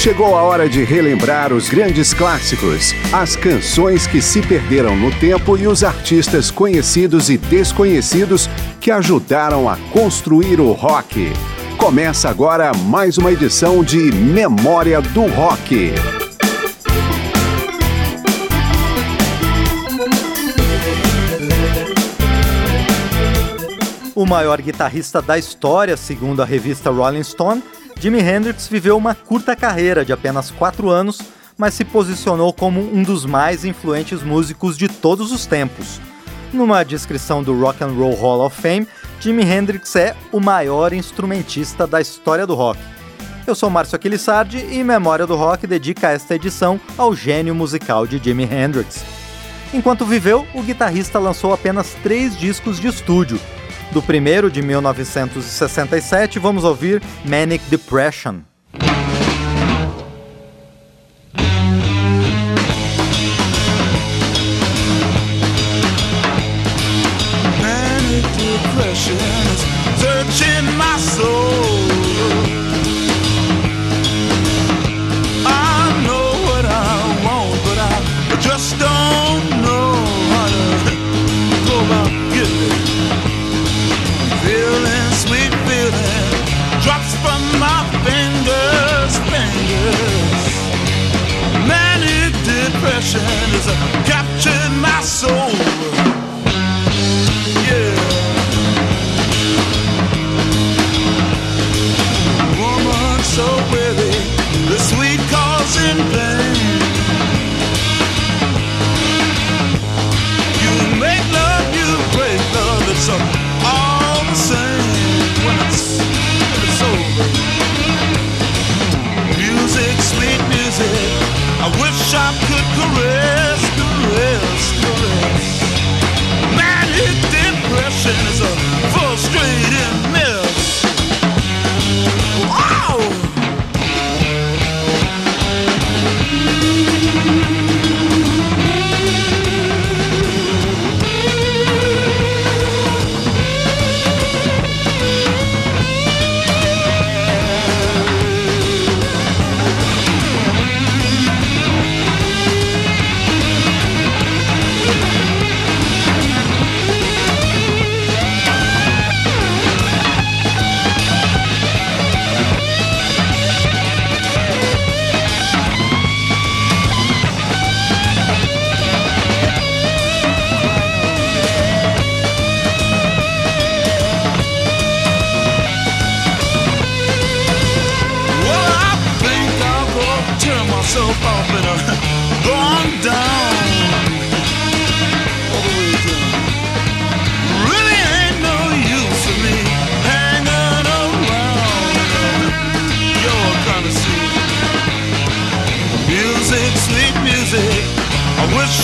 Chegou a hora de relembrar os grandes clássicos, as canções que se perderam no tempo e os artistas conhecidos e desconhecidos que ajudaram a construir o rock. Começa agora mais uma edição de Memória do Rock. O maior guitarrista da história, segundo a revista Rolling Stone, Jimi Hendrix viveu uma curta carreira de apenas quatro anos, mas se posicionou como um dos mais influentes músicos de todos os tempos. Numa descrição do Rock and Roll Hall of Fame, Jimi Hendrix é o maior instrumentista da história do rock. Eu sou Márcio Aquilissardi e Memória do Rock dedica esta edição ao gênio musical de Jimi Hendrix. Enquanto viveu, o guitarrista lançou apenas três discos de estúdio, do primeiro, de 1967, vamos ouvir Manic Depression.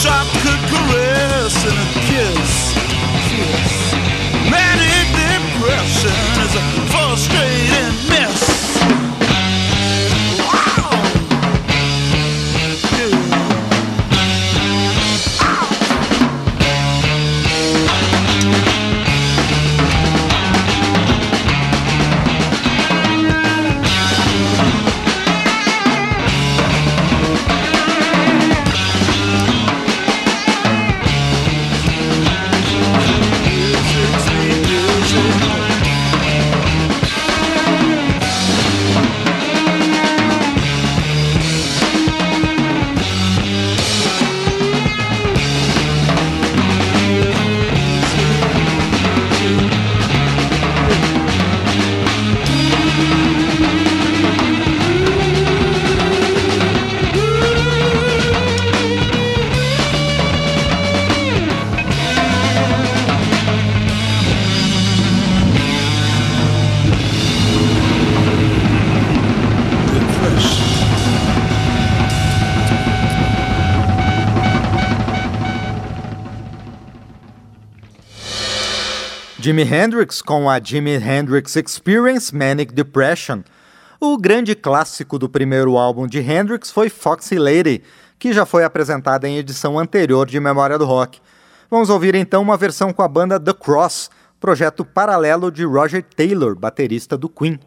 drop could. Jimi Hendrix com a Jimi Hendrix Experience Manic Depression. O grande clássico do primeiro álbum de Hendrix foi Foxy Lady, que já foi apresentada em edição anterior de Memória do Rock. Vamos ouvir então uma versão com a banda The Cross, projeto paralelo de Roger Taylor, baterista do Queen.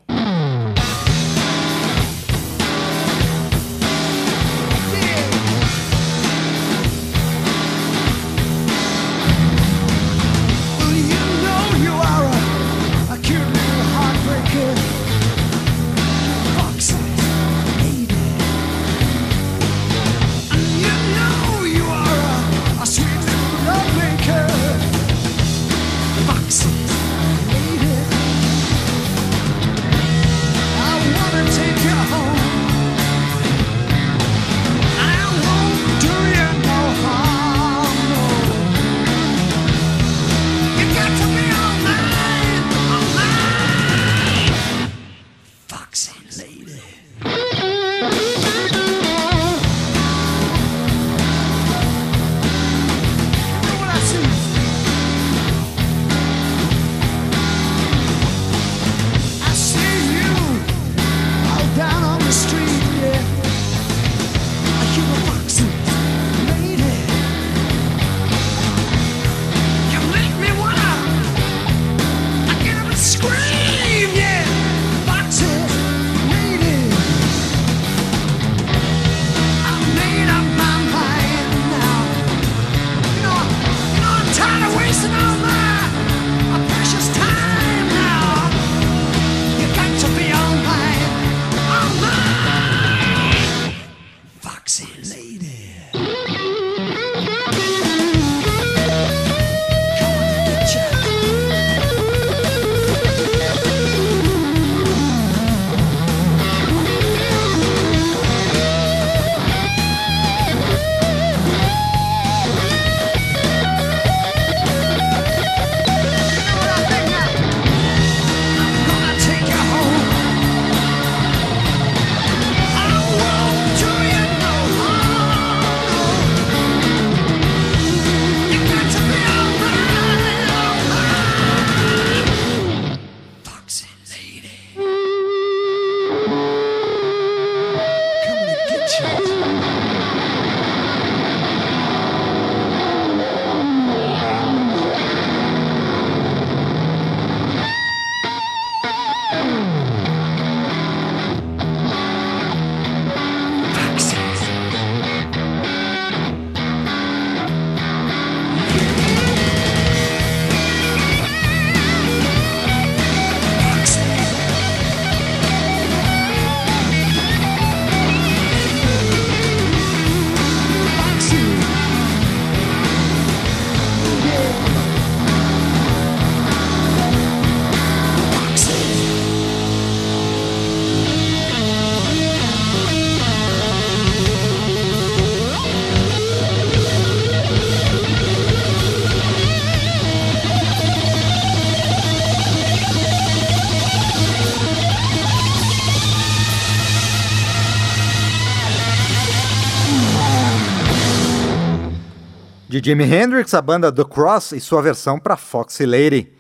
De Jimi Hendrix, a banda The Cross e sua versão para Foxy Lady.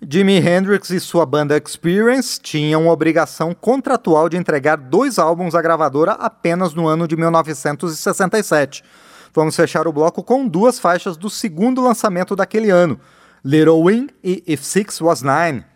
Jimi Hendrix e sua banda Experience tinham obrigação contratual de entregar dois álbuns à gravadora apenas no ano de 1967. Vamos fechar o bloco com duas faixas do segundo lançamento daquele ano, Little Wing e If Six Was Nine.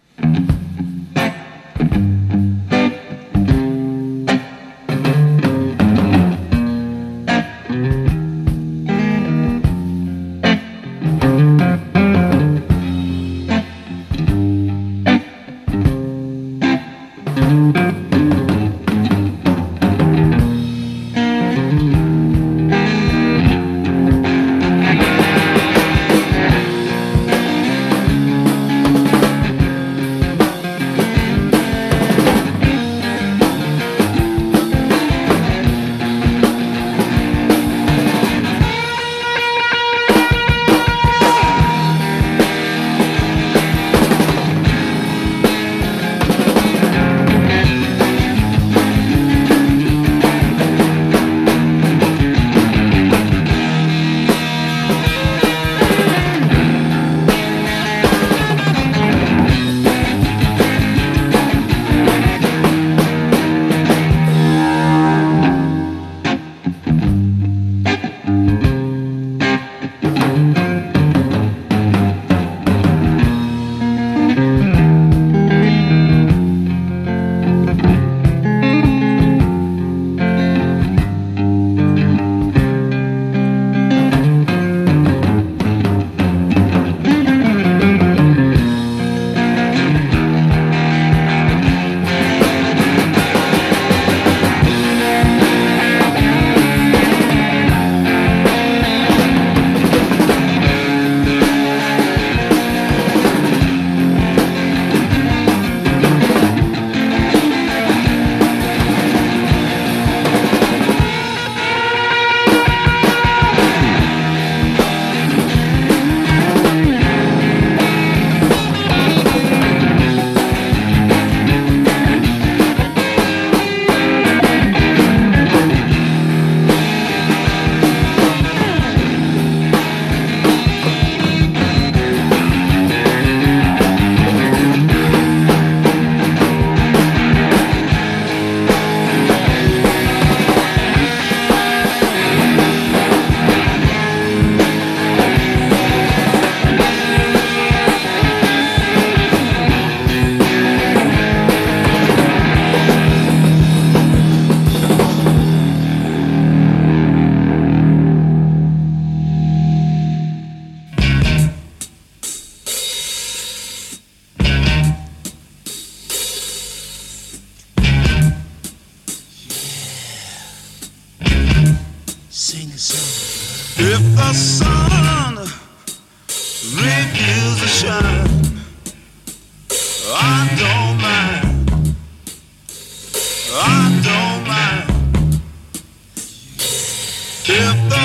If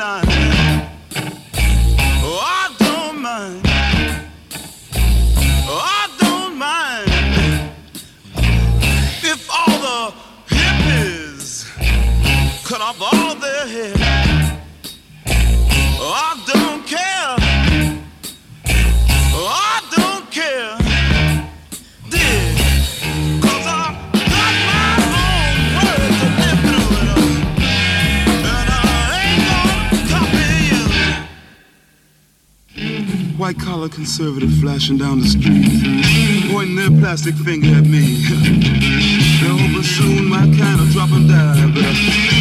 Oh, I don't mind. Oh, I don't mind if all the hippies cut off all their hair. Oh, I don't care. Conservative flashing down the street, pointing their plastic finger at me. They're soon my kind of drop and die,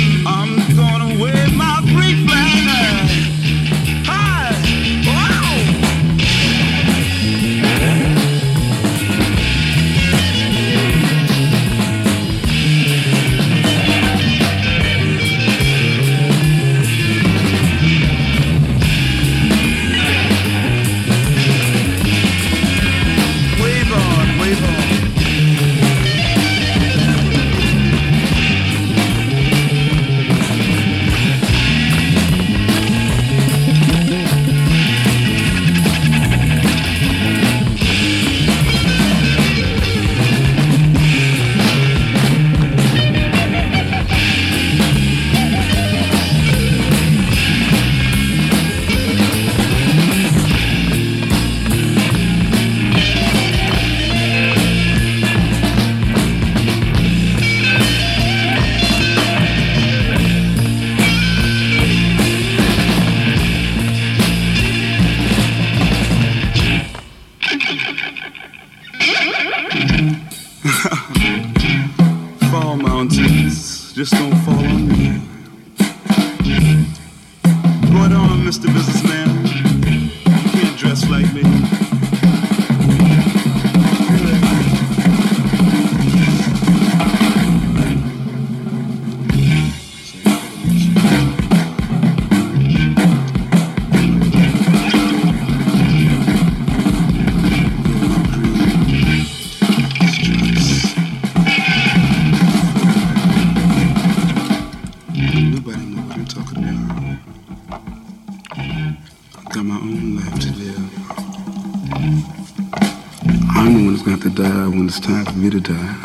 me to die.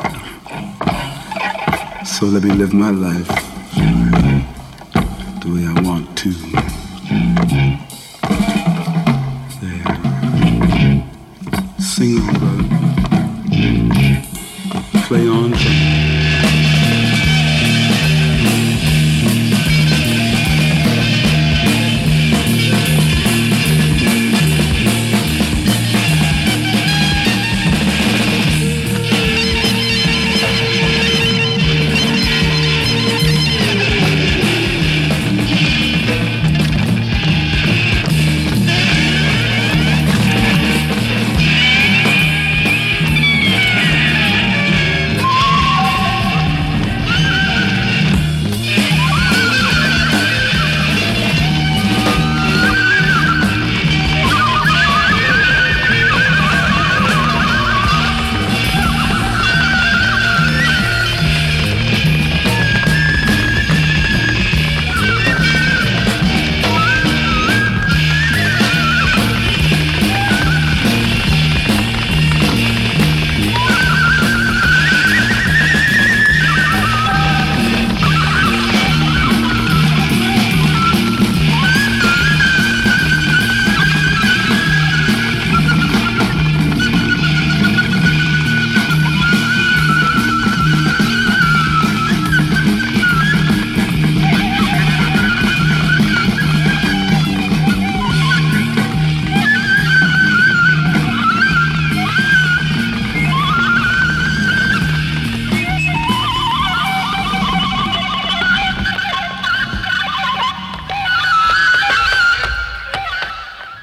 So let me live my life the way I want to. There. Sing on, brother. Play on.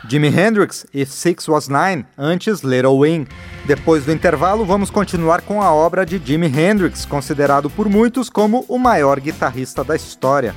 Jimi Hendrix If Six Was Nine, antes Little Wing. Depois do intervalo, vamos continuar com a obra de Jimi Hendrix, considerado por muitos como o maior guitarrista da história.